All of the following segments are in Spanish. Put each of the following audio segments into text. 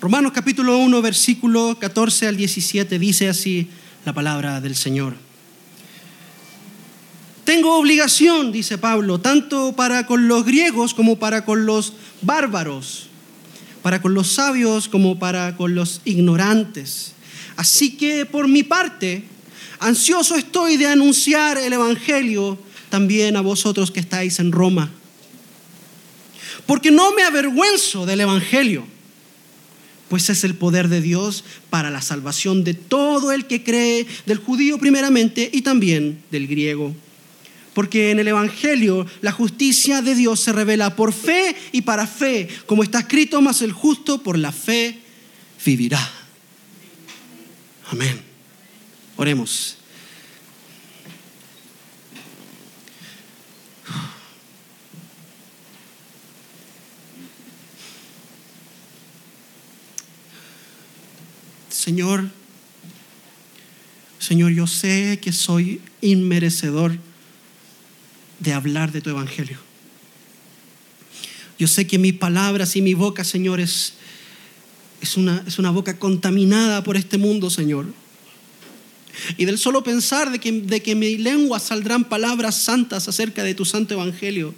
Romanos capítulo 1, versículo 14 al 17 dice así la palabra del Señor. Tengo obligación, dice Pablo, tanto para con los griegos como para con los bárbaros, para con los sabios como para con los ignorantes. Así que por mi parte, ansioso estoy de anunciar el Evangelio también a vosotros que estáis en Roma. Porque no me avergüenzo del Evangelio, pues es el poder de Dios para la salvación de todo el que cree, del judío primeramente y también del griego. Porque en el Evangelio la justicia de Dios se revela por fe y para fe, como está escrito, más el justo por la fe vivirá. Amén. Oremos. Señor, Señor, yo sé que soy inmerecedor de hablar de tu evangelio. Yo sé que mis palabras y mi boca, Señor, es, una, es una boca contaminada por este mundo, Señor. Y del solo pensar de que, de que mi lengua saldrán palabras santas acerca de tu santo evangelio,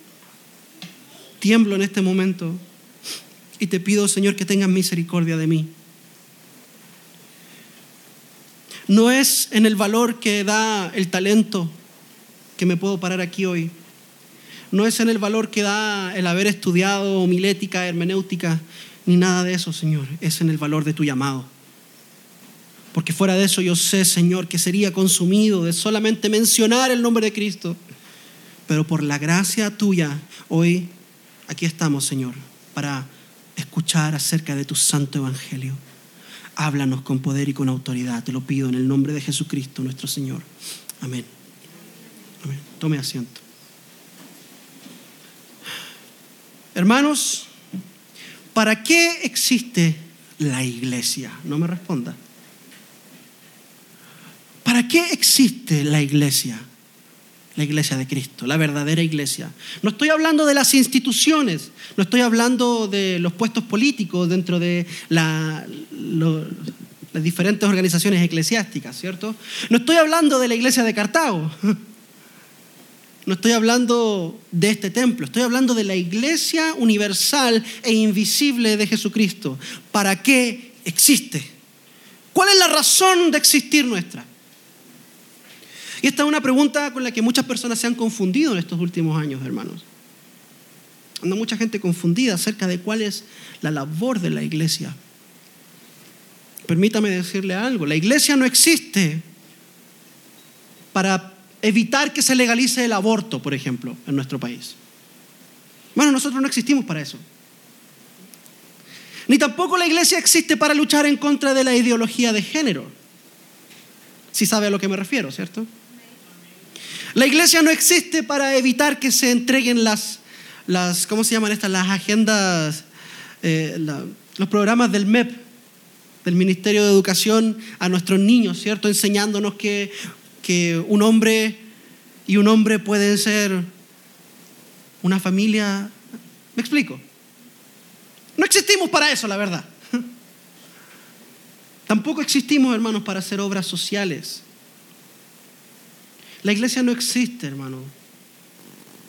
tiemblo en este momento y te pido, Señor, que tengas misericordia de mí. No es en el valor que da el talento que me puedo parar aquí hoy. No es en el valor que da el haber estudiado homilética, hermenéutica, ni nada de eso, Señor. Es en el valor de tu llamado. Porque fuera de eso yo sé, Señor, que sería consumido de solamente mencionar el nombre de Cristo. Pero por la gracia tuya, hoy aquí estamos, Señor, para escuchar acerca de tu santo evangelio. Háblanos con poder y con autoridad. Te lo pido en el nombre de Jesucristo, nuestro Señor. Amén. Amén. Tome asiento. Hermanos, ¿para qué existe la iglesia? No me responda. ¿Para qué existe la iglesia? La iglesia de Cristo, la verdadera iglesia. No estoy hablando de las instituciones, no estoy hablando de los puestos políticos dentro de las diferentes organizaciones eclesiásticas, ¿cierto? No estoy hablando de la iglesia de Cartago, no estoy hablando de este templo, estoy hablando de la iglesia universal e invisible de Jesucristo. ¿Para qué existe? ¿Cuál es la razón de existir nuestra? Y esta es una pregunta con la que muchas personas se han confundido en estos últimos años, hermanos. Anda mucha gente confundida acerca de cuál es la labor de la iglesia. Permítame decirle algo, la iglesia no existe para evitar que se legalice el aborto, por ejemplo, en nuestro país. Bueno, nosotros no existimos para eso. Ni tampoco la iglesia existe para luchar en contra de la ideología de género. Si sabe a lo que me refiero, ¿cierto? La iglesia no existe para evitar que se entreguen las, las ¿cómo se llaman estas? Las agendas, eh, los programas del MEP, del Ministerio de Educación, a nuestros niños, ¿cierto? Enseñándonos que, que un hombre y un hombre pueden ser una familia. ¿Me explico? No existimos para eso, la verdad. Tampoco existimos, hermanos, para hacer obras sociales. La iglesia no existe, hermano,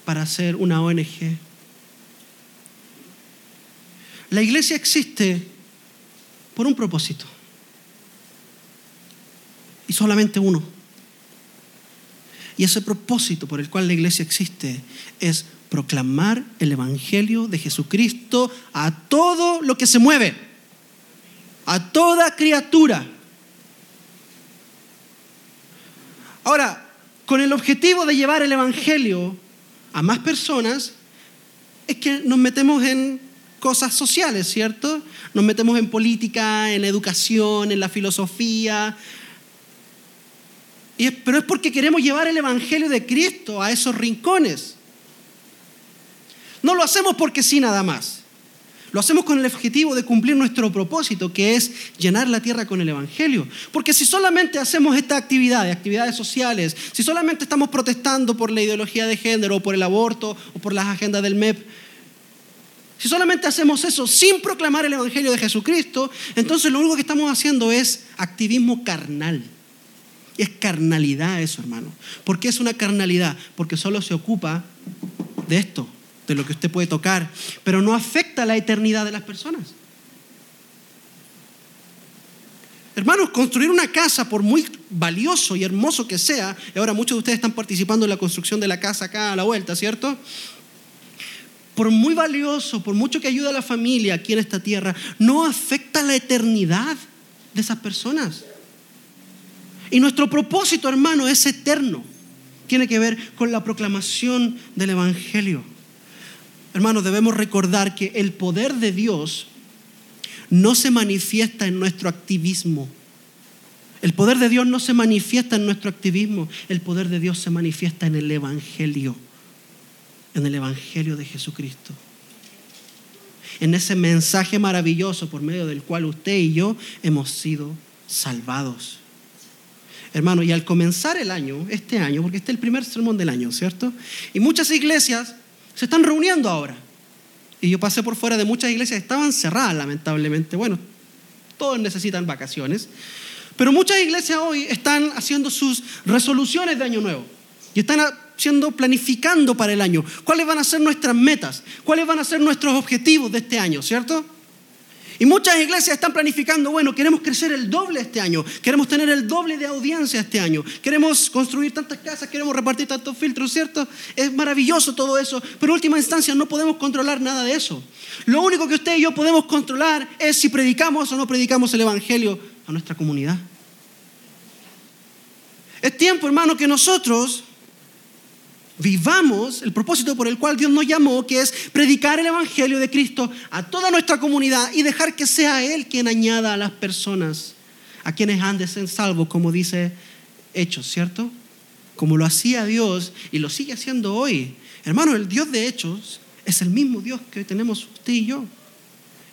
para ser una ONG. La iglesia existe por un propósito. Y solamente uno. Y ese propósito por el cual la iglesia existe es proclamar el Evangelio de Jesucristo a todo lo que se mueve, a toda criatura. Ahora, con el objetivo de llevar el Evangelio a más personas, es que nos metemos en cosas sociales, ¿cierto? Nos metemos en política, en educación, en la filosofía. pero es porque queremos llevar el Evangelio de Cristo a esos rincones. No lo hacemos porque sí nada más. Lo hacemos con el objetivo de cumplir nuestro propósito, que es llenar la tierra con el Evangelio. Porque si solamente hacemos estas actividades, actividades sociales, si solamente estamos protestando por la ideología de género, o por el aborto, o por las agendas del MEP, Si solamente hacemos eso sin proclamar el Evangelio de Jesucristo, entonces lo único que estamos haciendo es activismo carnal. Es carnalidad eso, hermano. ¿Por qué es una carnalidad? Porque solo se ocupa de esto, de lo que usted puede tocar, pero no afecta la eternidad de las personas. Hermanos, construir una casa, por muy valioso y hermoso que sea, y ahora muchos de ustedes están participando en la construcción de la casa acá a la vuelta, ¿cierto? Por muy valioso, por mucho que ayude a la familia aquí en esta tierra, no afecta la eternidad de esas personas. Y nuestro propósito, hermano, es eterno. Tiene que ver con la proclamación del Evangelio. Hermanos, debemos recordar que el poder de Dios no se manifiesta en nuestro activismo. El poder de Dios no se manifiesta en nuestro activismo. El poder de Dios se manifiesta en el Evangelio. En el Evangelio de Jesucristo. En ese mensaje maravilloso por medio del cual usted y yo hemos sido salvados. Hermano, y al comenzar el año, este año, porque este es el primer sermón del año, ¿cierto? Y muchas iglesias se están reuniendo ahora. Y yo pasé por fuera de muchas iglesias, estaban cerradas lamentablemente. Bueno, todos necesitan vacaciones. Pero muchas iglesias hoy están haciendo sus resoluciones de año nuevo. Y están haciendo, planificando para el año. ¿Cuáles van a ser nuestras metas? ¿Cuáles van a ser nuestros objetivos de este año? ¿Cierto? Y muchas iglesias están planificando, bueno, queremos crecer el doble este año, queremos tener el doble de audiencia este año, queremos construir tantas casas, queremos repartir tantos filtros, ¿cierto? Es maravilloso todo eso, pero en última instancia no podemos controlar nada de eso. Lo único que usted y yo podemos controlar es si predicamos o no predicamos el Evangelio a nuestra comunidad. Es tiempo, hermano, que nosotros vivamos el propósito por el cual Dios nos llamó, que es predicar el Evangelio de Cristo a toda nuestra comunidad y dejar que sea Él quien añada a las personas, a quienes han de ser salvos, como dice Hechos, ¿cierto? Como lo hacía Dios y lo sigue haciendo hoy. Hermano, el Dios de Hechos es el mismo Dios que tenemos usted y yo.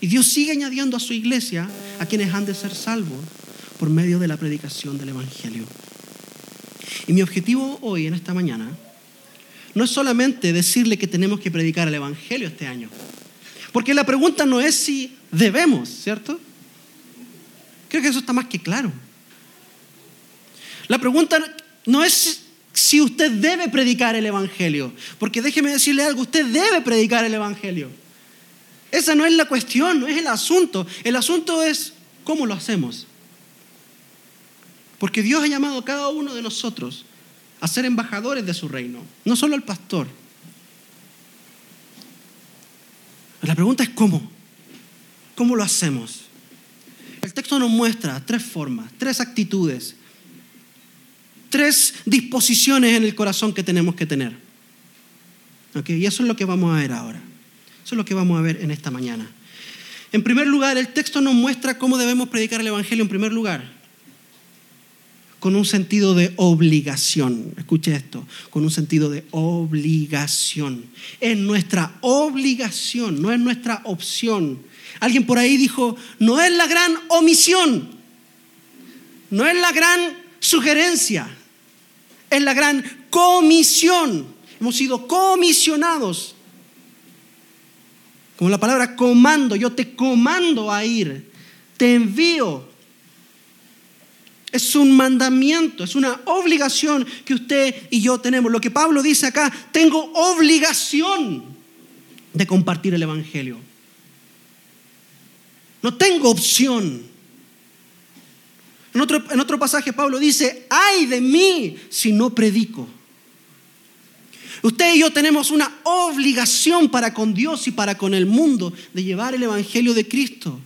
Y Dios sigue añadiendo a su iglesia a quienes han de ser salvos por medio de la predicación del Evangelio. Y mi objetivo hoy, en esta mañana, no es solamente decirle que tenemos que predicar el Evangelio este año. Porque la pregunta no es si debemos, ¿cierto? Creo que eso está más que claro. La pregunta no es si usted debe predicar el Evangelio. Porque déjeme decirle algo, usted debe predicar el Evangelio. Esa no es la cuestión, no es el asunto. El asunto es cómo lo hacemos. Porque Dios ha llamado a cada uno de nosotros a ser embajadores de su reino, no solo el pastor. La pregunta es cómo. ¿Cómo lo hacemos? El texto nos muestra tres formas, tres actitudes, tres disposiciones en el corazón que tenemos que tener. Y eso es lo que vamos a ver ahora. Eso es lo que vamos a ver en esta mañana. En primer lugar, el texto nos muestra cómo debemos predicar el Evangelio en primer lugar con un sentido de obligación. Escuche esto, con un sentido de obligación. Es nuestra obligación, no es nuestra opción. Alguien por ahí dijo, no es la gran omisión, no es la gran sugerencia, es la gran comisión. Hemos sido comisionados. Como la palabra comando, yo te comando a ir, te envío es un mandamiento, es una obligación que usted y yo tenemos. Lo que Pablo dice acá, tengo obligación de compartir el Evangelio. No tengo opción. En otro, en otro pasaje Pablo dice, ay de mí si no predico. Usted y yo tenemos una obligación para con Dios y para con el mundo de llevar el Evangelio de Cristo.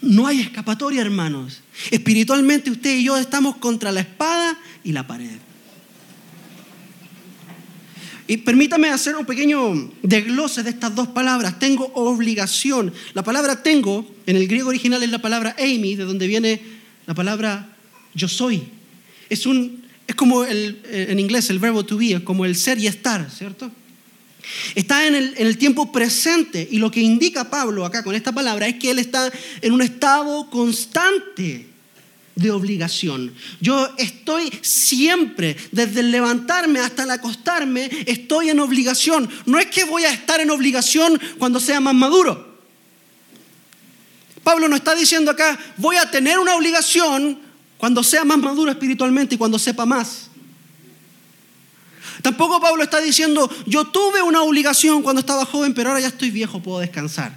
No hay escapatoria, hermanos. Espiritualmente usted y yo estamos contra la espada y la pared. Y permítame hacer un pequeño desglose de estas dos palabras. Tengo obligación. La palabra tengo, en el griego original es la palabra Amy, de donde viene la palabra yo soy. Es, un, es como el, en inglés el verbo to be, es como el ser y estar, ¿cierto? Está en el, tiempo presente y lo que indica Pablo acá con esta palabra es que él está en un estado constante de obligación. Yo estoy siempre, desde el levantarme hasta el acostarme, estoy en obligación. No es que voy a estar en obligación cuando sea más maduro. Pablo no está diciendo acá, voy a tener una obligación cuando sea más maduro espiritualmente y cuando sepa más. Tampoco Pablo está diciendo, yo tuve una obligación cuando estaba joven, pero ahora ya estoy viejo, puedo descansar.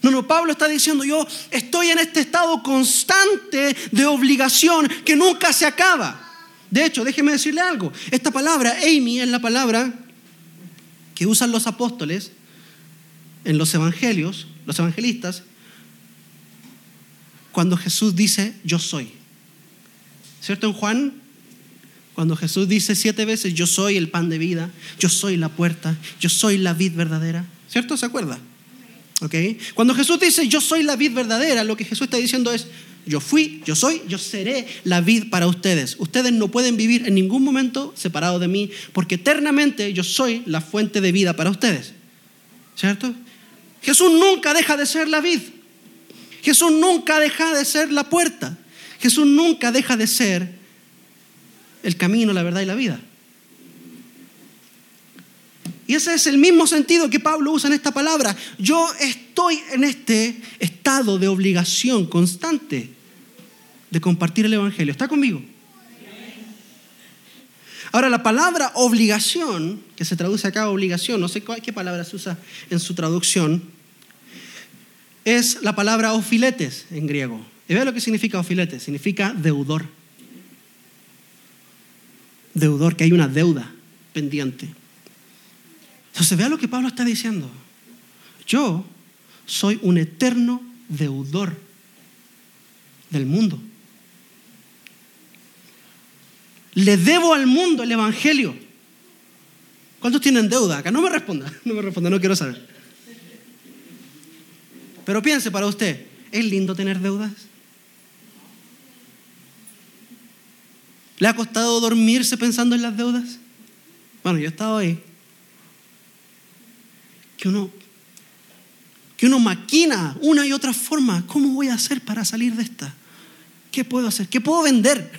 No, no, Pablo está diciendo, yo estoy en este estado constante de obligación que nunca se acaba. De hecho, déjeme decirle algo, esta palabra, Amy, es la palabra que usan los apóstoles en los evangelios, los evangelistas, cuando Jesús dice, yo soy. ¿Cierto? En Juan, cuando Jesús dice siete veces, yo soy el pan de vida, yo soy la puerta, yo soy la vid verdadera. ¿Cierto? ¿Se acuerda? Cuando Jesús dice, yo soy la vid verdadera, lo que Jesús está diciendo es, yo fui, yo soy, yo seré la vid para ustedes. Ustedes no pueden vivir en ningún momento separados de mí, porque eternamente yo soy la fuente de vida para ustedes. ¿Cierto? Jesús nunca deja de ser la vid. Jesús nunca deja de ser la puerta. Jesús nunca deja de ser el camino, la verdad y la vida. Y ese es el mismo sentido que Pablo usa en esta palabra. Yo estoy en este estado de obligación constante de compartir el Evangelio. ¿Está conmigo? Ahora, la palabra obligación, que se traduce acá obligación, no sé qué palabra se usa en su traducción, es la palabra ofiletes en griego. ¿Y ve lo que significa ofiletes? Significa deudor. Deudor, que hay una deuda pendiente. Entonces vea lo que Pablo está diciendo. Yo soy un eterno deudor del mundo. Le debo al mundo el Evangelio. ¿Cuántos tienen deuda acá? No me responda, no me responda, no quiero saber. Pero piense para usted, ¿es lindo tener deudas? ¿Le ha costado dormirse pensando en las deudas? Bueno, yo he estado ahí que uno, que uno maquina una y otra forma. ¿Cómo voy a hacer para salir de esta? ¿Qué puedo hacer? ¿Qué puedo vender?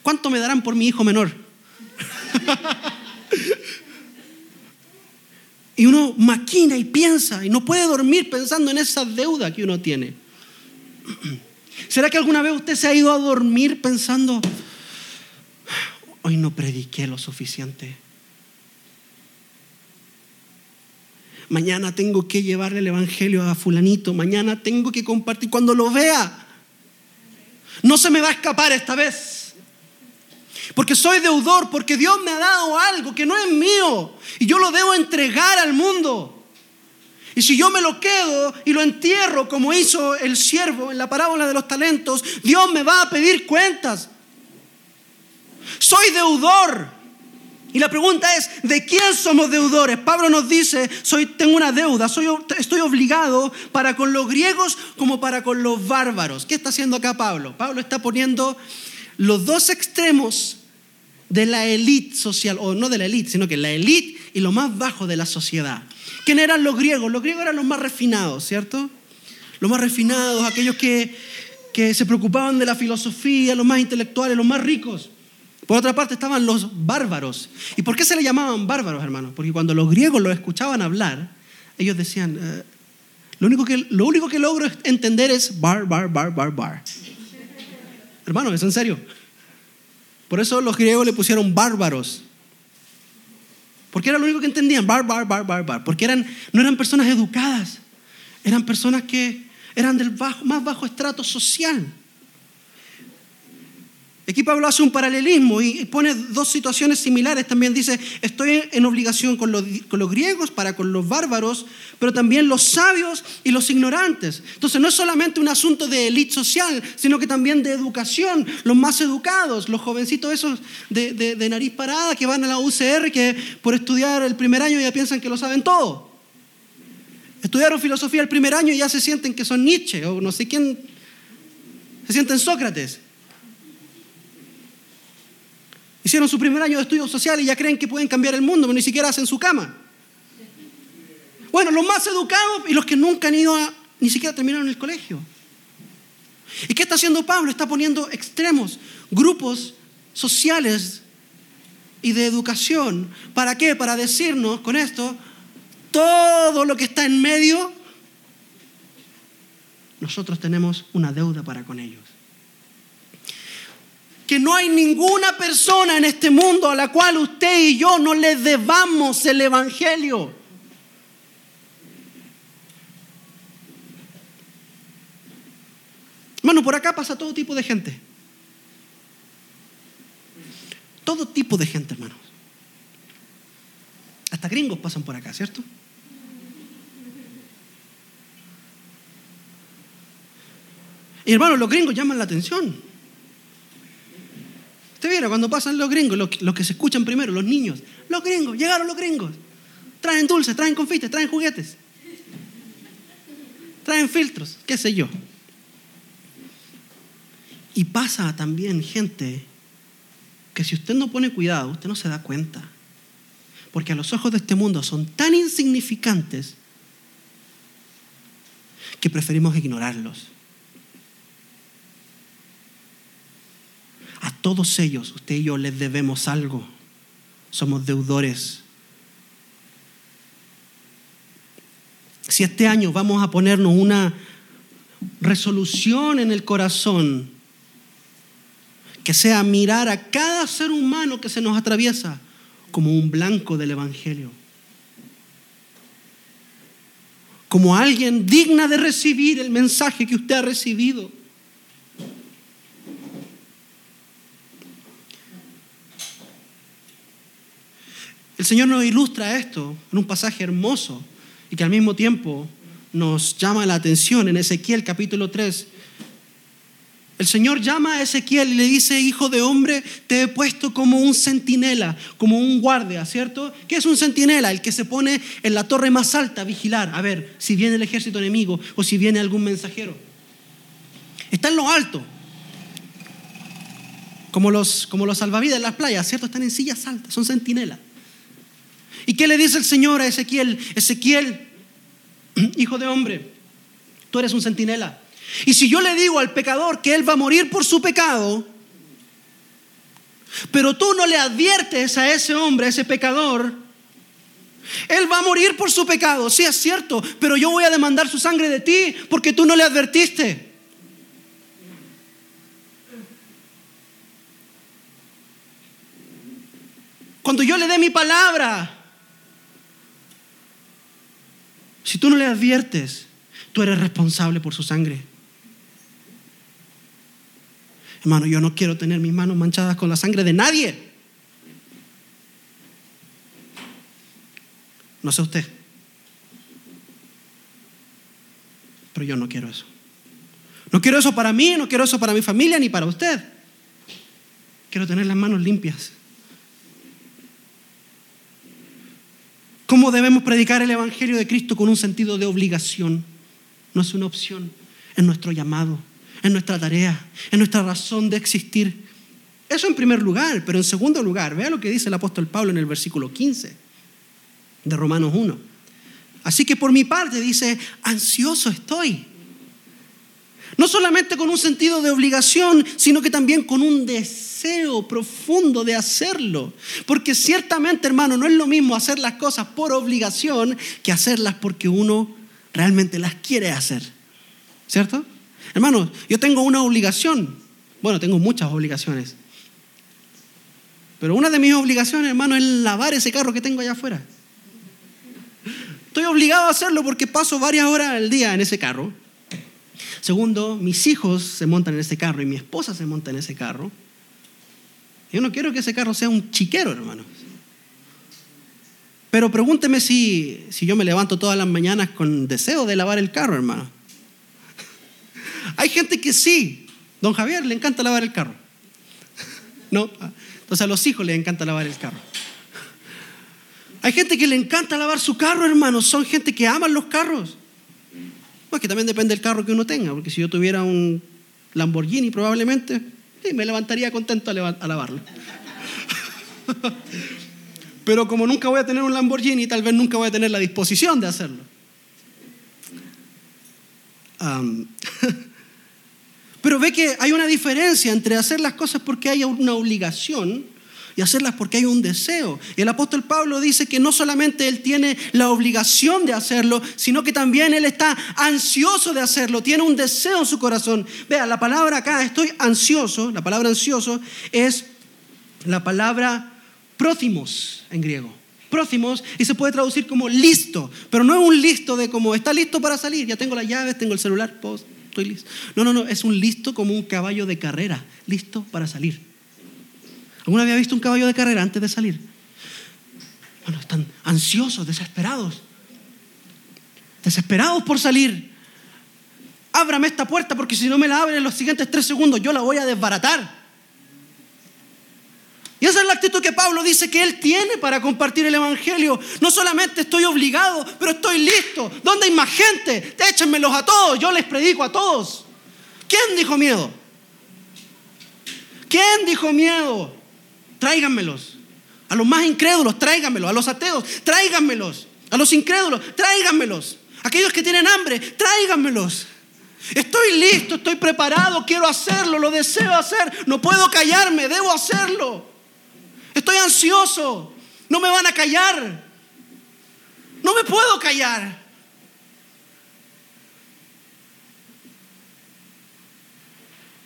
¿Cuánto me darán por mi hijo menor? y uno maquina y piensa y no puede dormir pensando en esa deuda que uno tiene. ¿Será que alguna vez usted se ha ido a dormir pensando, hoy no prediqué lo suficiente? mañana tengo que llevarle el Evangelio a fulanito, mañana tengo que compartir cuando lo vea. No se me va a escapar esta vez. Porque soy deudor, porque Dios me ha dado algo que no es mío y yo lo debo entregar al mundo. Y si yo me lo quedo y lo entierro como hizo el siervo en la parábola de los talentos, Dios me va a pedir cuentas. Soy deudor. Y la pregunta es, ¿de quién somos deudores? Pablo nos dice, soy, tengo una deuda, soy, estoy obligado para con los griegos como para con los bárbaros. ¿Qué está haciendo acá Pablo? Pablo está poniendo los dos extremos de la élite social, o no de la élite, sino que la élite y lo más bajo de la sociedad. ¿Quién eran los griegos? Los griegos eran los más refinados, ¿cierto? Los más refinados, aquellos que, que se preocupaban de la filosofía, los más intelectuales, los más ricos. Por otra parte estaban los bárbaros. ¿Y por qué se le llamaban bárbaros, hermanos? Porque cuando los griegos los escuchaban hablar, ellos decían, eh, lo, único que, lo único que logro entender es bar, bar, bar, bar, bar. Hermano, es en serio. Por eso los griegos le pusieron bárbaros. Porque era lo único que entendían, bar, bar, bar, bar, bar. Porque eran, no eran personas educadas, eran personas que eran del más bajo estrato social. Aquí Pablo hace un paralelismo y pone dos situaciones similares. También dice, estoy en obligación con los, griegos para con los bárbaros, pero también los sabios y los ignorantes. Entonces no es solamente un asunto de élite social, sino que también de educación. Los más educados, los jovencitos esos de, de nariz parada que van a la UCR, que por estudiar el primer año ya piensan que lo saben todo. Estudiaron filosofía el primer año y ya se sienten que son Nietzsche o no sé quién. Se sienten Sócrates. Hicieron su primer año de estudios sociales y ya creen que pueden cambiar el mundo, pero ni siquiera hacen su cama. Bueno, los más educados y los que nunca han ido a ni siquiera terminaron el colegio. ¿Y qué está haciendo Pablo? Está poniendo extremos, grupos sociales y de educación. ¿Para qué? Para decirnos con esto, todo lo que está en medio, nosotros tenemos una deuda para con ellos. Que no hay ninguna persona en este mundo a la cual usted y yo no le debamos el Evangelio. Hermano, por acá pasa todo tipo de gente. Todo tipo de gente, hermanos. Hasta gringos pasan por acá, ¿cierto? Y hermanos, los gringos llaman la atención. Usted viera cuando pasan los gringos, los, que se escuchan primero, los niños. Los gringos, llegaron los gringos. Traen dulces, traen confites, traen juguetes. Traen filtros, qué sé yo. Y pasa también gente que si usted no pone cuidado, usted no se da cuenta. Porque a los ojos de este mundo son tan insignificantes que preferimos ignorarlos. A todos ellos, usted y yo les debemos algo. Somos deudores. Si este año vamos a ponernos una resolución en el corazón que sea mirar a cada ser humano que se nos atraviesa como un blanco del Evangelio, como alguien digna de recibir el mensaje que usted ha recibido. El Señor nos ilustra esto en un pasaje hermoso y que al mismo tiempo nos llama la atención en Ezequiel capítulo 3, el Señor llama a Ezequiel y le dice, hijo de hombre, te he puesto como un centinela, como un guardia, ¿cierto? ¿Qué es un centinela? El que se pone en la torre más alta a vigilar, a ver si viene el ejército enemigo o si viene algún mensajero. Está en lo alto, como los, como los salvavidas en las playas, ¿cierto? Están en sillas altas, son centinelas. ¿Y qué le dice el Señor a Ezequiel? Ezequiel, hijo de hombre, tú eres un centinela. Y si yo le digo al pecador que él va a morir por su pecado, pero tú no le adviertes a ese hombre, a ese pecador, él va a morir por su pecado, sí es cierto, pero yo voy a demandar su sangre de ti porque tú no le advertiste. Cuando yo le dé mi palabra, si tú no le adviertes, tú eres responsable por su sangre. Hermano, yo no quiero tener mis manos manchadas con la sangre de nadie. No sé usted. Pero yo no quiero eso. No quiero eso para mí, no quiero eso para mi familia ni para usted. Quiero tener las manos limpias. ¿Cómo debemos predicar el Evangelio de Cristo con un sentido de obligación? No es una opción, es nuestro llamado en nuestra tarea, en nuestra razón de existir. Eso en primer lugar, pero en segundo lugar, vea lo que dice el apóstol Pablo en el versículo 15 de Romanos 1. Así que por mi parte dice, ansioso estoy. No solamente con un sentido de obligación, sino que también con un deseo profundo de hacerlo. Porque ciertamente, hermano, no es lo mismo hacer las cosas por obligación que hacerlas porque uno realmente las quiere hacer. ¿Cierto? Hermanos, yo tengo una obligación. Bueno, tengo muchas obligaciones. Pero una de mis obligaciones, hermano, es lavar ese carro que tengo allá afuera. Estoy obligado a hacerlo porque paso varias horas al día en ese carro. Segundo, mis hijos se montan en ese carro y mi esposa se monta en ese carro. Yo no quiero que ese carro sea un chiquero, hermano. Pero pregúnteme si, si yo me levanto todas las mañanas con deseo de lavar el carro, hermano. Hay gente que sí. Don Javier le encanta lavar el carro. ¿No? Entonces a los hijos les encanta lavar el carro. Hay gente que le encanta lavar su carro, hermanos. Son gente que aman los carros. Pues que también depende del carro que uno tenga. Porque si yo tuviera un Lamborghini, probablemente me levantaría contento a lavarlo. Pero como nunca voy a tener un Lamborghini, tal vez nunca voy a tener la disposición de hacerlo. pero ve que hay una diferencia entre hacer las cosas porque hay una obligación y hacerlas porque hay un deseo. Y el apóstol Pablo dice que no solamente él tiene la obligación de hacerlo, sino que también él está ansioso de hacerlo, tiene un deseo en su corazón. Vea, la palabra acá, estoy ansioso, la palabra ansioso es la palabra próximos en griego. Próximos y se puede traducir como listo, pero no es un listo de como está listo para salir, ya tengo las llaves, tengo el celular, estoy listo. No, no, no, es un listo como un caballo de carrera, listo para salir. ¿Alguna había visto un caballo de carrera antes de salir? Bueno, están ansiosos, desesperados. Desesperados por salir. Ábrame esta puerta porque si no me la abren en los siguientes tres segundos yo la voy a desbaratar. Y esa es la actitud que Pablo dice que él tiene para compartir el Evangelio. No solamente estoy obligado, pero estoy listo. ¿Dónde hay más gente? Échenmelos a todos, yo les predico a todos. ¿Quién dijo miedo? ¿Quién dijo miedo? Tráiganmelos. A los más incrédulos, tráiganmelos. A los ateos, tráiganmelos. A los incrédulos, tráiganmelos. Aquellos que tienen hambre, tráiganmelos. Estoy listo, estoy preparado, quiero hacerlo, lo deseo hacer. No puedo callarme, debo hacerlo. Estoy ansioso, no me van a callar. No me puedo callar.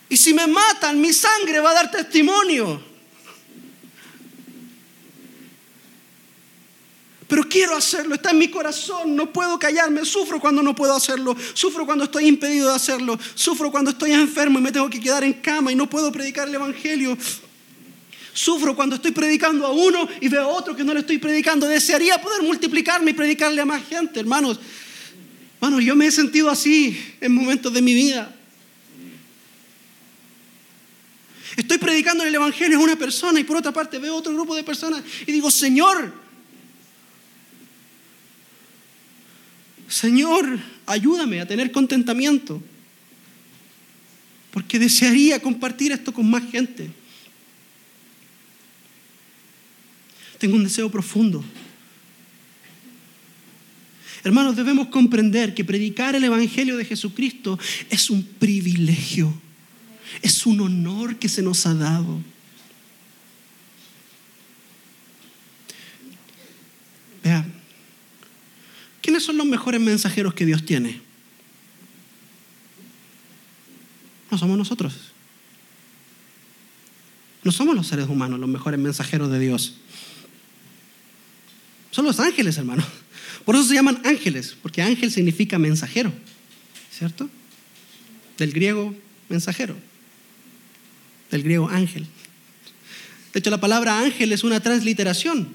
Y si me matan, mi sangre va a dar testimonio. Pero quiero hacerlo, está en mi corazón, no puedo callarme, sufro cuando no puedo hacerlo, sufro cuando estoy impedido de hacerlo, sufro cuando estoy enfermo y me tengo que quedar en cama y no puedo predicar el Evangelio. Sufro cuando estoy predicando a uno y veo a otro que no le estoy predicando. Desearía poder multiplicarme y predicarle a más gente, hermanos. Hermanos, yo me he sentido así en momentos de mi vida. Estoy predicando el Evangelio a una persona y por otra parte veo otro grupo de personas y digo, Señor, Señor, ayúdame a tener contentamiento, porque desearía compartir esto con más gente. Tengo un deseo profundo. Hermanos, debemos comprender que predicar el Evangelio de Jesucristo es un privilegio, es un honor que se nos ha dado. ¿Quiénes son los mejores mensajeros que Dios tiene? No somos nosotros. No somos los seres humanos los mejores mensajeros de Dios. Son los ángeles, hermano. Por eso se llaman ángeles, porque ángel significa mensajero, ¿cierto? Del griego mensajero, del griego ángel. De hecho, la palabra ángel es una transliteración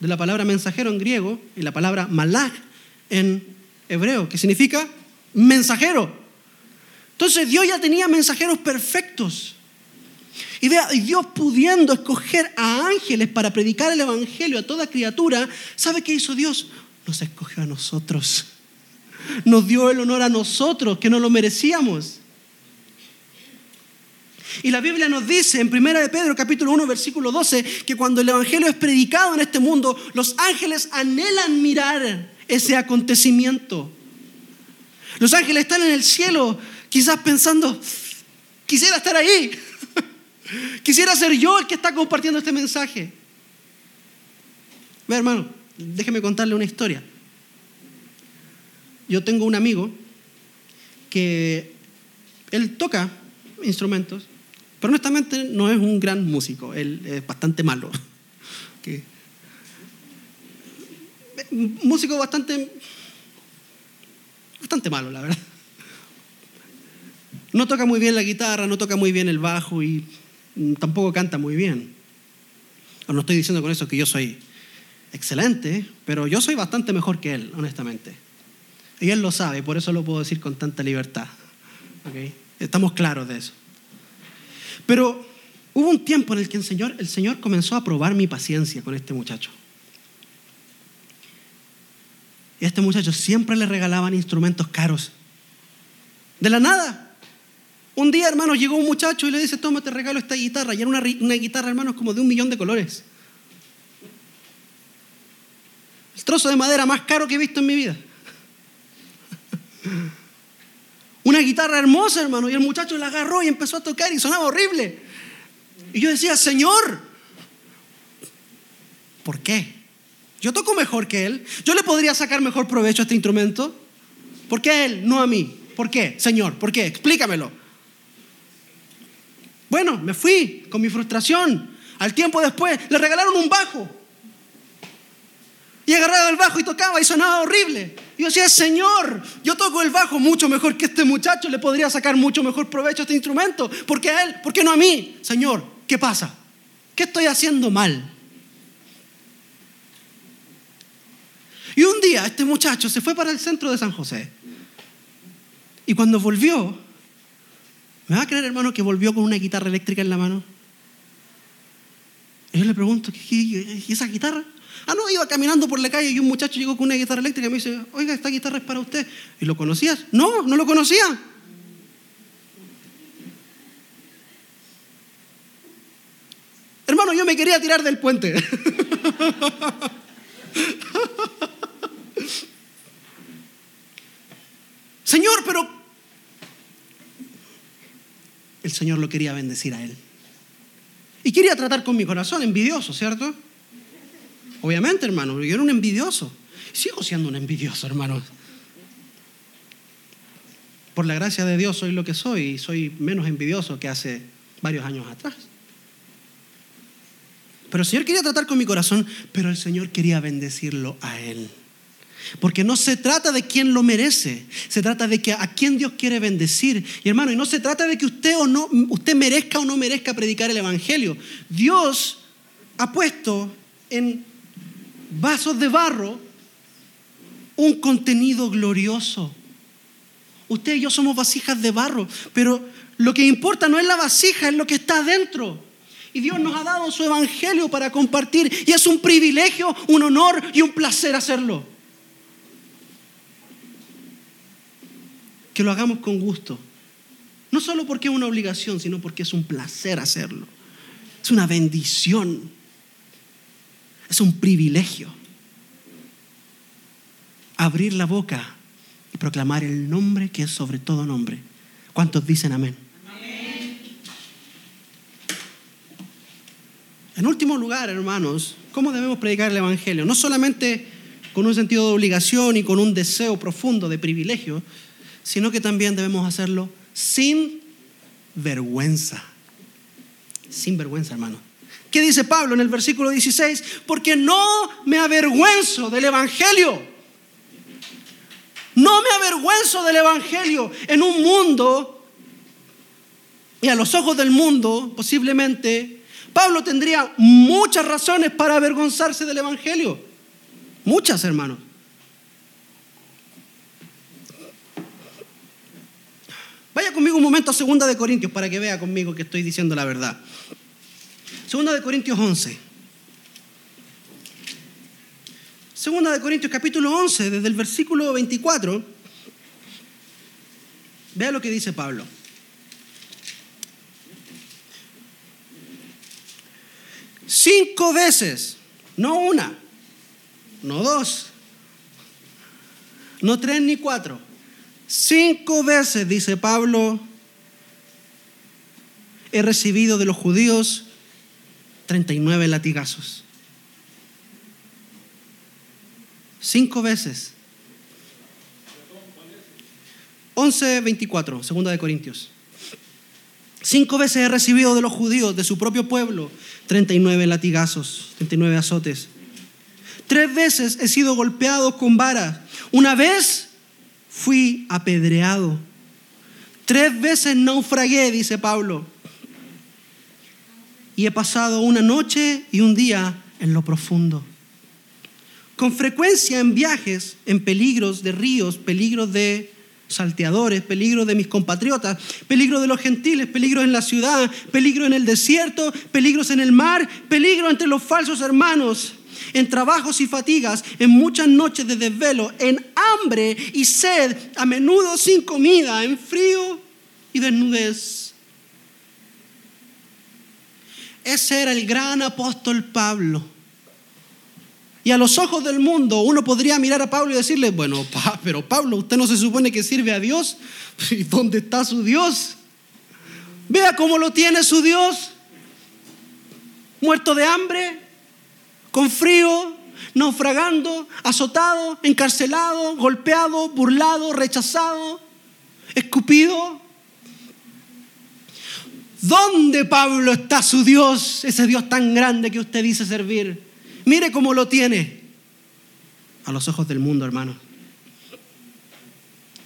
de la palabra mensajero en griego y la palabra malach en hebreo, que significa mensajero. Entonces Dios ya tenía mensajeros perfectos. Y Dios pudiendo escoger a ángeles para predicar el Evangelio a toda criatura, ¿sabe qué hizo Dios? Nos escogió a nosotros. Nos dio el honor a nosotros, que no lo merecíamos. Y la Biblia nos dice en 1 de Pedro capítulo 1 versículo 12 que cuando el Evangelio es predicado en este mundo, los ángeles anhelan mirar ese acontecimiento. Los ángeles están en el cielo, quizás pensando, quisiera estar ahí, quisiera ser yo el que está compartiendo este mensaje. Ve hermano, déjeme contarle una historia. Yo tengo un amigo que él toca instrumentos, pero honestamente no es un gran músico, él es bastante malo. músico bastante, bastante malo, la verdad. No toca muy bien la guitarra, no toca muy bien el bajo y tampoco canta muy bien. No estoy diciendo con eso que yo soy excelente, pero yo soy bastante mejor que él, honestamente. Y él lo sabe, por eso lo puedo decir con tanta libertad. Estamos claros de eso. Pero hubo un tiempo en el que el Señor, el Señor comenzó a probar mi paciencia con este muchacho. Y a este muchacho siempre le regalaban instrumentos caros. De la nada. Un día, hermano, llegó un muchacho y le dice, toma, te regalo esta guitarra. Y era una, una guitarra, hermanos, como de un millón de colores. El trozo de madera más caro que he visto en mi vida. guitarra hermosa, hermano, y el muchacho la agarró y empezó a tocar y sonaba horrible. Y yo decía, Señor, ¿por qué? Yo toco mejor que él. Yo le podría sacar mejor provecho a este instrumento. ¿Por qué a él, no a mí? ¿Por qué, Señor? ¿Por qué? Explícamelo. Bueno, me fui con mi frustración. Al tiempo después le regalaron un bajo. Y agarraba el bajo y tocaba y sonaba horrible. Y yo decía, Señor, yo toco el bajo mucho mejor que este muchacho, le podría sacar mucho mejor provecho a este instrumento. ¿Por qué a él? ¿Por qué no a mí? Señor, ¿qué pasa? ¿Qué estoy haciendo mal? Y un día este muchacho se fue para el centro de San José. Y cuando volvió, ¿me va a creer hermano que volvió con una guitarra eléctrica en la mano? Y yo le pregunto, ¿y esa guitarra? Ah, no, iba caminando por la calle y un muchacho llegó con una guitarra eléctrica y me dice, oiga, esta guitarra es para usted. ¿Y lo conocías? No, no lo conocía. Hermano, yo me quería tirar del puente. Señor, pero el Señor lo quería bendecir a él. Y quería tratar con mi corazón, envidioso, ¿cierto? Obviamente, hermano, yo era un envidioso. Sigo siendo un envidioso, hermano. Por la gracia de Dios soy lo que soy y soy menos envidioso que hace varios años atrás. Pero el Señor quería tratar con mi corazón, pero el Señor quería bendecirlo a Él. Porque no se trata de quién lo merece, se trata de que a quién Dios quiere bendecir. Y hermano, y no se trata de que usted o no usted merezca o no merezca predicar el evangelio. Dios ha puesto en vasos de barro un contenido glorioso. Usted y yo somos vasijas de barro, pero lo que importa no es la vasija, es lo que está adentro. Y Dios nos ha dado su evangelio para compartir. Y es un privilegio, un honor y un placer hacerlo. Que lo hagamos con gusto. No solo porque es una obligación, sino porque es un placer hacerlo. Es una bendición. Es un privilegio. Abrir la boca y proclamar el nombre que es sobre todo nombre. ¿Cuántos dicen amén? En último lugar, hermanos, ¿cómo debemos predicar el Evangelio? No solamente con un sentido de obligación y con un deseo profundo de privilegio, sino que también debemos hacerlo sin vergüenza. Sin vergüenza, hermano. ¿Qué dice Pablo en el versículo 16? Porque no me avergüenzo del Evangelio. No me avergüenzo del Evangelio en un mundo y a los ojos del mundo posiblemente Pablo tendría muchas razones para avergonzarse del Evangelio. Muchas, hermanos. Vaya conmigo un momento a Segunda de Corintios para que vea conmigo que estoy diciendo la verdad. Segunda de Corintios 11. Segunda de Corintios capítulo 11, desde el versículo 24. Vea lo que dice Pablo. Cinco veces, no una, no dos, no tres ni cuatro Cinco veces, dice Pablo, he recibido de los judíos 39 latigazos. Cinco veces. 11, 24, segunda de Corintios. Cinco veces he recibido de los judíos, de su propio pueblo, 39 latigazos, 39 azotes. Tres veces he sido golpeado con varas. Una vez fui apedreado. Tres veces naufragué, dice Pablo. Y he pasado una noche y un día en lo profundo. Con frecuencia en viajes, en peligros de ríos, peligros de salteadores, peligros de mis compatriotas, peligros de los gentiles, peligros en la ciudad, peligros en el desierto, peligros en el mar, peligro entre los falsos hermanos en trabajos y fatigas, en muchas noches de desvelo, en hambre y sed, a menudo sin comida, en frío y desnudez. Ese era el gran apóstol Pablo. Y a los ojos del mundo uno podría mirar a Pablo y decirle, bueno, pero Pablo, usted no se supone que sirve a Dios. ¿Y dónde está su Dios? Vea cómo lo tiene su Dios. Muerto de hambre, con frío, naufragando, azotado, encarcelado, golpeado, burlado, rechazado, escupido. ¿Dónde, Pablo, está su Dios, ese Dios tan grande que usted dice servir? Mire cómo lo tiene. A los ojos del mundo, hermano.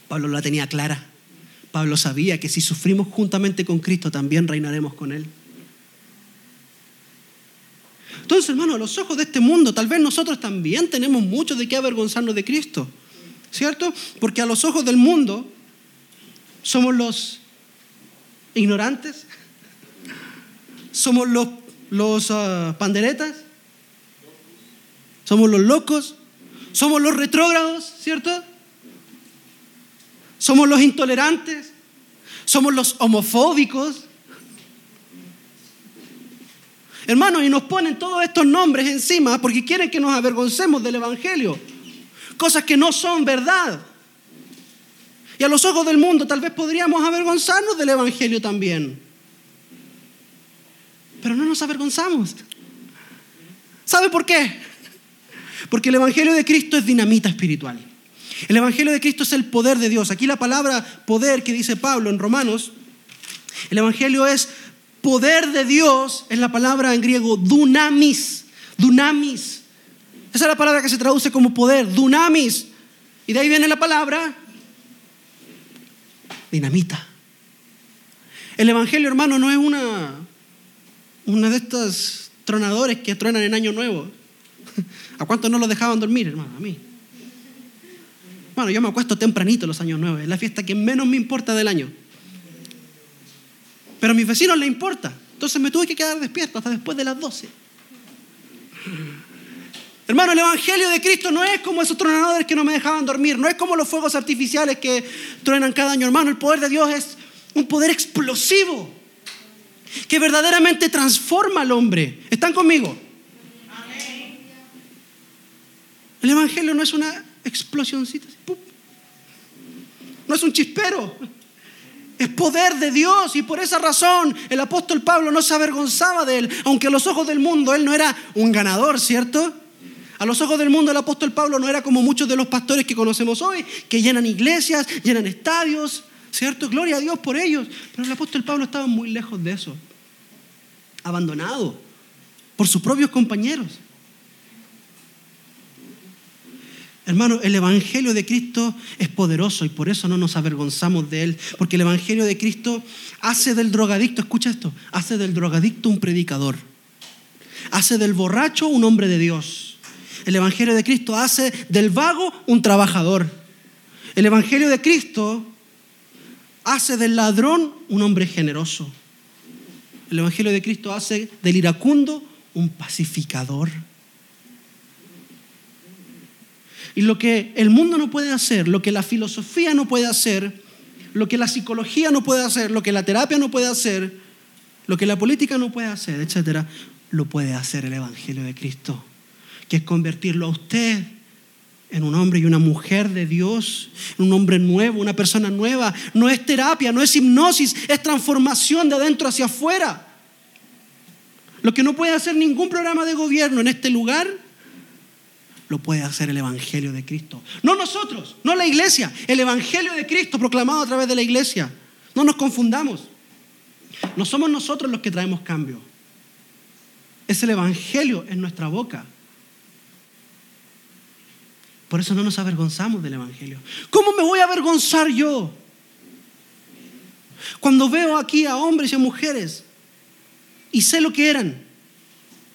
Pablo la tenía clara. Pablo sabía que si sufrimos juntamente con Cristo, también reinaremos con Él. Entonces, hermano, a los ojos de este mundo, tal vez nosotros también tenemos mucho de qué avergonzarnos de Cristo. ¿Cierto? Porque a los ojos del mundo somos los ignorantes, somos los, los ah, panderetas, somos los locos, somos los retrógrados, ¿cierto? Somos los intolerantes, somos los homofóbicos. Hermanos, y nos ponen todos estos nombres encima porque quieren que nos avergoncemos del Evangelio. Cosas que no son verdad. Y a los ojos del mundo tal vez podríamos avergonzarnos del Evangelio también. Pero no nos avergonzamos. ¿Sabe por qué? Porque el Evangelio de Cristo es dinamita espiritual. El Evangelio de Cristo es el poder de Dios. Aquí la palabra poder que dice Pablo en Romanos, el Evangelio es poder de Dios, es la palabra en griego dunamis, dunamis. Esa es la palabra que se traduce como poder, dunamis. Y de ahí viene la palabra dinamita. El Evangelio, hermano, no es una, una de estas tronadores que truenan en Año Nuevo. ¿A cuántos no los dejaban dormir, hermano? A mí. Bueno, yo me acuesto tempranito los años nueve, es la fiesta que menos me importa del año. Pero a mis vecinos les importa. Entonces me tuve que quedar despierto hasta después de las 12. Hermano, el Evangelio de Cristo no es como esos tronadores que no me dejaban dormir, no es como los fuegos artificiales que truenan cada año, hermano. El poder de Dios es un poder explosivo que verdaderamente transforma al hombre. ¿Están conmigo? El Evangelio no es una explosioncita, no es un chispero, es poder de Dios y por esa razón el apóstol Pablo no se avergonzaba de él, aunque a los ojos del mundo él no era un ganador, ¿cierto? A los ojos del mundo el apóstol Pablo no era como muchos de los pastores que conocemos hoy, que llenan iglesias, llenan estadios, ¿cierto? Gloria a Dios por ellos. Pero el apóstol Pablo estaba muy lejos de eso, abandonado por sus propios compañeros. Hermano, el Evangelio de Cristo es poderoso y por eso no nos avergonzamos de él, porque el Evangelio de Cristo hace del drogadicto, escucha esto, hace del drogadicto un predicador, hace del borracho un hombre de Dios. El Evangelio de Cristo hace del vago un trabajador. El Evangelio de Cristo hace del ladrón un hombre generoso. El Evangelio de Cristo hace del iracundo un pacificador. Y lo que el mundo no puede hacer, lo que la filosofía no puede hacer, lo que la psicología no puede hacer, lo que la terapia no puede hacer, lo que la política no puede hacer, etcétera, lo puede hacer el Evangelio de Cristo, que es convertirlo a usted en un hombre y una mujer de Dios, un hombre nuevo, una persona nueva. No es terapia, no es hipnosis, es transformación de adentro hacia afuera. Lo que no puede hacer ningún programa de gobierno en este lugar lo puede hacer el Evangelio de Cristo. No nosotros, no la iglesia, el Evangelio de Cristo proclamado a través de la iglesia. No nos confundamos. No somos nosotros los que traemos cambio. Es el Evangelio en nuestra boca. Por eso no nos avergonzamos del Evangelio. ¿Cómo me voy a avergonzar yo? Cuando veo aquí a hombres y a mujeres y sé lo que eran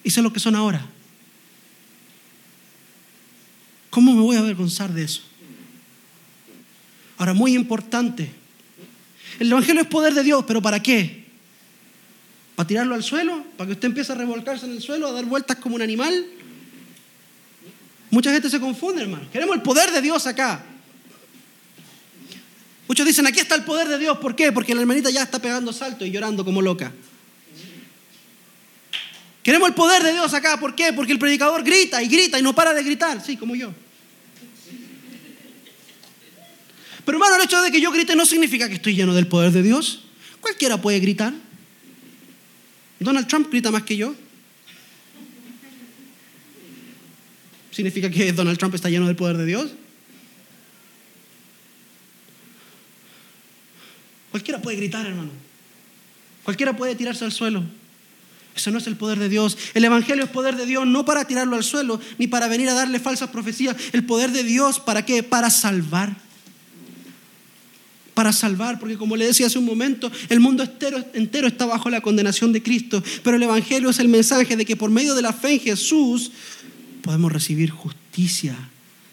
y sé lo que son ahora. ¿Cómo me voy a avergonzar de eso? Ahora, muy importante, el Evangelio es poder de Dios, pero ¿para qué? ¿Para tirarlo al suelo? ¿Para que usted empiece a revolcarse en el suelo, a dar vueltas como un animal? Mucha gente se confunde, hermano. Queremos el poder de Dios acá. Muchos dicen, aquí está el poder de Dios. ¿Por qué? Porque la hermanita ya está pegando salto y llorando como loca. Queremos el poder de Dios acá. ¿Por qué? Porque el predicador grita y grita y no para de gritar. Sí, como yo. Pero hermano, el hecho de que yo grite no significa que estoy lleno del poder de Dios. Cualquiera puede gritar. Donald Trump grita más que yo. ¿Significa que Donald Trump está lleno del poder de Dios? Cualquiera puede gritar, hermano. Cualquiera puede tirarse al suelo. Eso no es el poder de Dios. El Evangelio es poder de Dios no para tirarlo al suelo, ni para venir a darle falsas profecías. El poder de Dios, ¿para qué? Para salvar. Para salvar, porque como le decía hace un momento, el mundo entero, entero está bajo la condenación de Cristo. Pero el Evangelio es el mensaje de que por medio de la fe en Jesús podemos recibir justicia,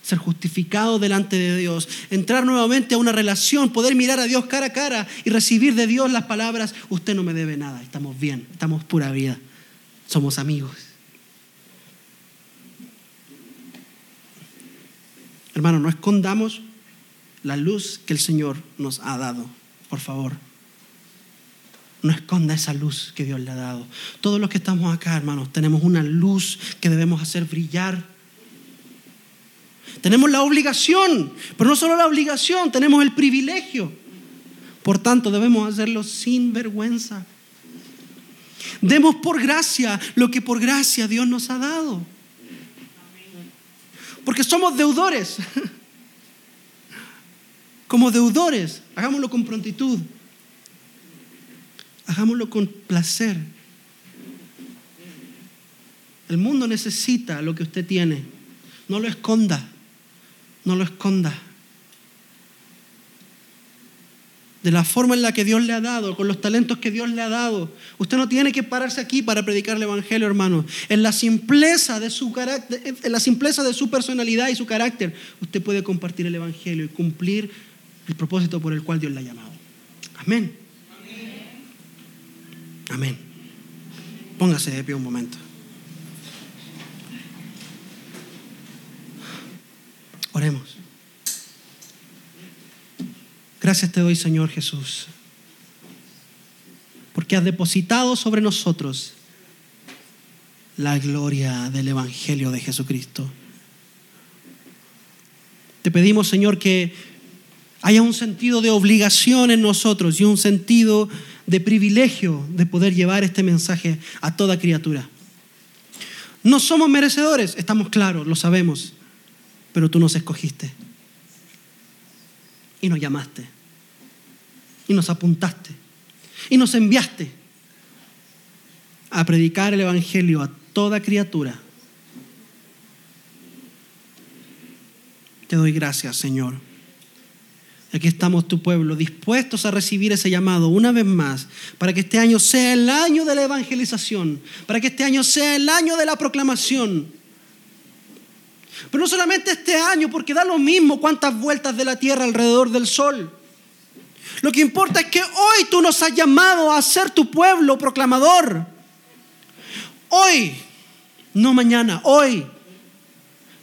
ser justificados delante de Dios, entrar nuevamente a una relación, poder mirar a Dios cara a cara y recibir de Dios las palabras, usted no me debe nada, estamos bien, estamos pura vida, somos amigos. Hermano, no escondamos la luz que el Señor nos ha dado, por favor. No esconda esa luz que Dios le ha dado. Todos los que estamos acá, hermanos, tenemos una luz que debemos hacer brillar. Tenemos la obligación, pero no solo la obligación, tenemos el privilegio. Por tanto, debemos hacerlo sin vergüenza. Demos por gracia lo que por gracia Dios nos ha dado. Porque somos deudores. Como deudores, hagámoslo con prontitud. Hagámoslo con placer. El mundo necesita lo que usted tiene. No lo esconda. No lo esconda. De la forma en la que Dios le ha dado, con los talentos que Dios le ha dado. Usted no tiene que pararse aquí para predicar el Evangelio, hermano. En la simpleza de su carácter, en la simpleza de su personalidad y su carácter, usted puede compartir el Evangelio y cumplir el propósito por el cual Dios le ha llamado. Amén. Amén. Póngase de pie un momento. Oremos. Gracias te doy, Señor Jesús, porque has depositado sobre nosotros la gloria del Evangelio de Jesucristo. Te pedimos, Señor, que haya un sentido de obligación en nosotros y un sentido de privilegio de poder llevar este mensaje a toda criatura. No somos merecedores, estamos claros, lo sabemos, pero tú nos escogiste y nos llamaste y nos apuntaste y nos enviaste a predicar el Evangelio a toda criatura. Te doy gracias, Señor Aquí estamos tu pueblo, dispuestos a recibir ese llamado una vez más, para que este año sea el año de la evangelización, para que este año sea el año de la proclamación. Pero no solamente este año, porque da lo mismo cuántas vueltas de la tierra alrededor del sol. Lo que importa es que hoy tú nos has llamado a ser tu pueblo proclamador. Hoy, no mañana, hoy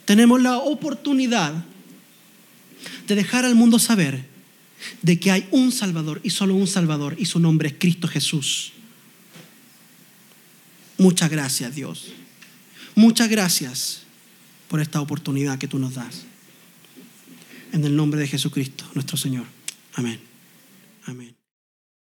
tenemos la oportunidad de dejar al mundo saber de que hay un Salvador y solo un Salvador y su nombre es Cristo Jesús. Muchas gracias Dios. Muchas gracias por esta oportunidad que tú nos das. En el nombre de Jesucristo, nuestro Señor. Amén. Amén.